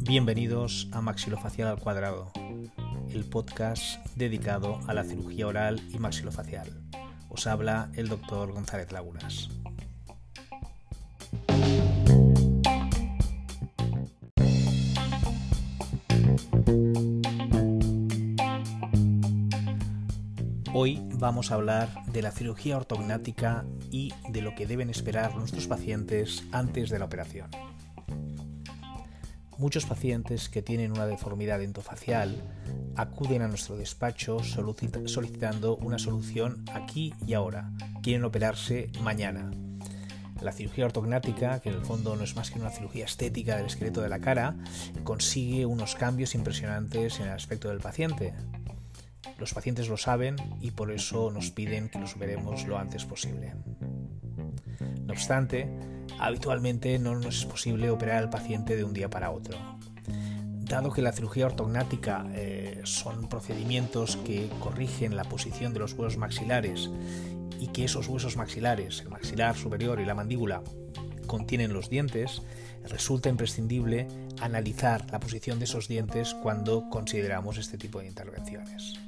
Bienvenidos a Maxilofacial al Cuadrado, el podcast dedicado a la cirugía oral y maxilofacial. Os habla el doctor González Lagunas. Hoy vamos a hablar de la cirugía ortognática y de lo que deben esperar nuestros pacientes antes de la operación. Muchos pacientes que tienen una deformidad endofacial acuden a nuestro despacho solicitando una solución aquí y ahora. Quieren operarse mañana. La cirugía ortognática, que en el fondo no es más que una cirugía estética del esqueleto de la cara, consigue unos cambios impresionantes en el aspecto del paciente. Los pacientes lo saben y por eso nos piden que los operemos lo antes posible. No obstante, habitualmente no nos es posible operar al paciente de un día para otro. Dado que la cirugía ortognática eh, son procedimientos que corrigen la posición de los huesos maxilares y que esos huesos maxilares, el maxilar superior y la mandíbula, contienen los dientes, resulta imprescindible analizar la posición de esos dientes cuando consideramos este tipo de intervenciones.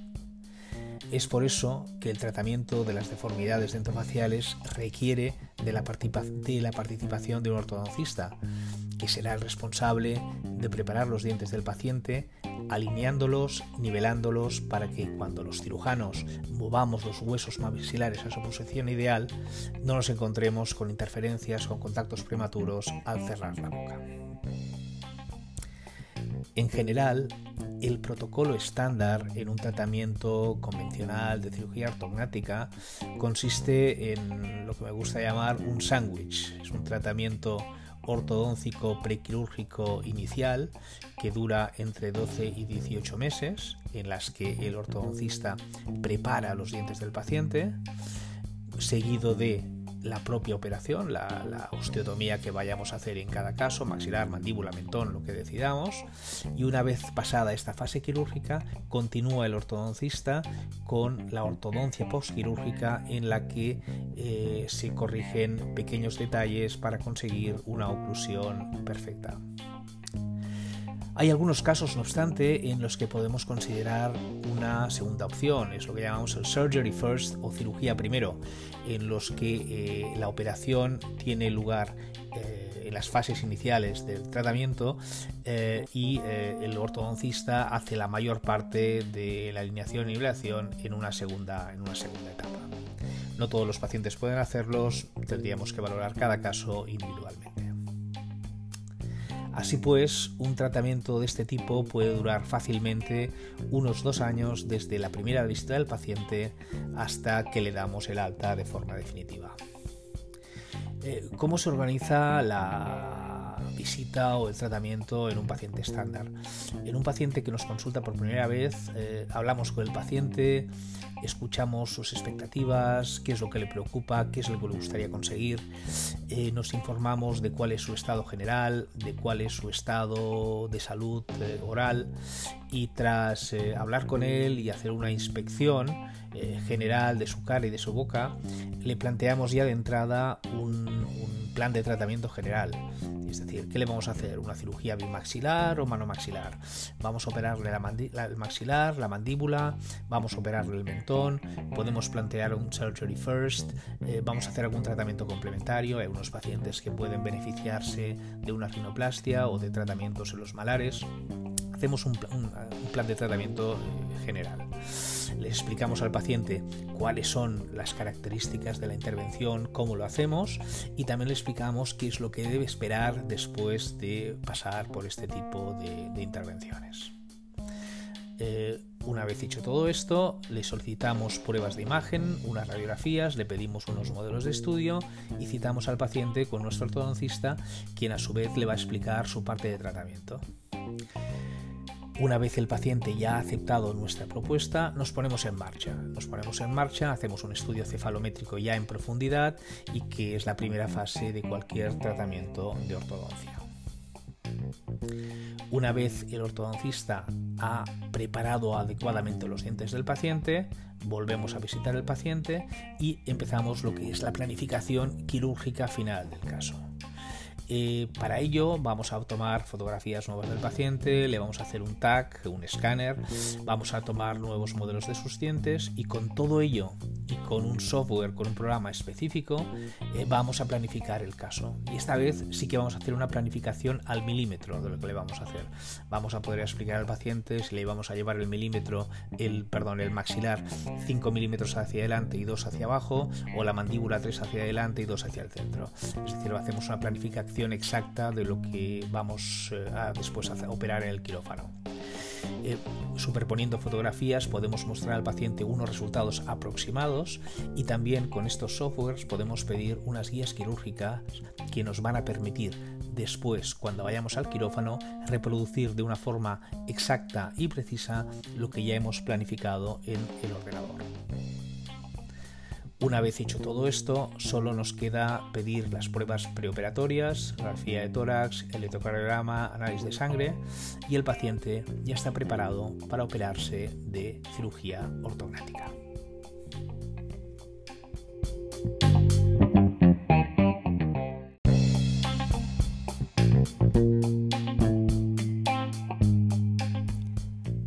Es por eso que el tratamiento de las deformidades dentofaciales requiere de la, participación de un ortodoncista, que será el responsable de preparar los dientes del paciente, alineándolos, nivelándolos para que cuando los cirujanos movamos los huesos maxilares a su posición ideal, no nos encontremos con interferencias, con contactos prematuros al cerrar la boca. En general, el protocolo estándar en un tratamiento convencional de cirugía ortognática consiste en lo que me gusta llamar un sándwich. Es un tratamiento ortodóncico prequirúrgico inicial que dura entre 12 y 18 meses, en las que el ortodoncista prepara los dientes del paciente, seguido de la propia operación, la, osteotomía que vayamos a hacer en cada caso, maxilar, mandíbula, mentón, lo que decidamos. Y una vez pasada esta fase quirúrgica, continúa el ortodoncista con la ortodoncia postquirúrgica en la que eh, se corrigen pequeños detalles para conseguir una oclusión perfecta. Hay algunos casos, no obstante, en los que podemos considerar una segunda opción, es lo que llamamos el surgery first o cirugía primero, en los que eh, la operación tiene lugar eh, en las fases iniciales del tratamiento eh, y el ortodoncista hace la mayor parte de la alineación y nivelación en una segunda, en una segunda etapa. No todos los pacientes pueden hacerlos, tendríamos que valorar cada caso individualmente. Así pues, un tratamiento de este tipo puede durar fácilmente unos dos años desde la primera visita del paciente hasta que le damos el alta de forma definitiva. Eh, ¿Cómo se organiza la visita o el tratamiento en un paciente estándar? En un paciente que nos consulta por primera vez, eh, hablamos con el paciente, escuchamos sus expectativas, qué es lo que le preocupa, qué es lo que le gustaría conseguir, eh, nos informamos de cuál es su estado general, de cuál es su estado de salud eh, oral y tras eh, hablar con él y hacer una inspección general de su cara y de su boca, le planteamos ya de entrada un plan de tratamiento general. Es decir, ¿qué le vamos a hacer? ¿Una cirugía bimaxilar o manomaxilar? Vamos a operarle la el maxilar, la mandíbula, vamos a operarle el mentón, podemos plantear un surgery first, eh, vamos a hacer algún tratamiento complementario. Hay unos pacientes que pueden beneficiarse de una rinoplastia o de tratamientos en los malares hacemos un, plan de tratamiento eh, general. Le explicamos al paciente cuáles son las características de la intervención, cómo lo hacemos y también le explicamos qué es lo que debe esperar después de pasar por este tipo de, intervenciones. Eh, una vez dicho todo esto, le solicitamos pruebas de imagen, unas radiografías, le pedimos unos modelos de estudio y citamos al paciente con nuestro ortodoncista, quien a su vez le va a explicar su parte de tratamiento. Una vez el paciente ya ha aceptado nuestra propuesta, nos ponemos en marcha. Nos ponemos en marcha, hacemos un estudio cefalométrico ya en profundidad y que es la primera fase de cualquier tratamiento de ortodoncia. Una vez el ortodoncista ha preparado adecuadamente los dientes del paciente, volvemos a visitar el paciente y empezamos lo que es la planificación quirúrgica final del caso. Para ello vamos a tomar fotografías nuevas del paciente, le vamos a hacer un tag, un escáner, vamos a tomar nuevos modelos de sus dientes y con todo ello con un software, con un programa específico, eh, vamos a planificar el caso. Y esta vez sí que vamos a hacer una planificación al milímetro de lo que le vamos a hacer. Vamos a poder explicar al paciente si le vamos a llevar el milímetro, el, perdón, el maxilar 5 milímetros hacia adelante y 2 hacia abajo, o la mandíbula 3 hacia adelante y 2 hacia el centro. Es decir, hacemos una planificación exacta de lo que vamos eh, a después a operar en el quirófano. Eh, superponiendo fotografías podemos mostrar al paciente unos resultados aproximados y también con estos softwares podemos pedir unas guías quirúrgicas que nos van a permitir después, cuando vayamos al quirófano, reproducir de una forma exacta y precisa lo que ya hemos planificado en el ordenador. Una vez hecho todo esto, solo nos queda pedir las pruebas preoperatorias, radiografía de tórax, electrocardiograma, análisis de sangre y el paciente ya está preparado para operarse de cirugía ortognática.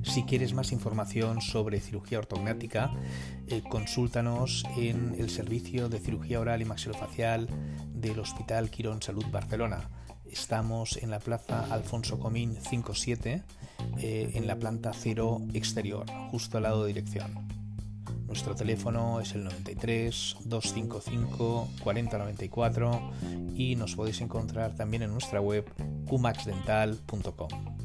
Si quieres más información sobre cirugía ortognática, eh, consúltanos en el servicio de cirugía oral y maxilofacial del Hospital Quirón Salud Barcelona. Estamos en la plaza Alfonso Comín 57, eh, en la planta cero exterior, justo al lado de dirección. Nuestro teléfono es el 93 255 4094 y nos podéis encontrar también en nuestra web cumaxdental.com.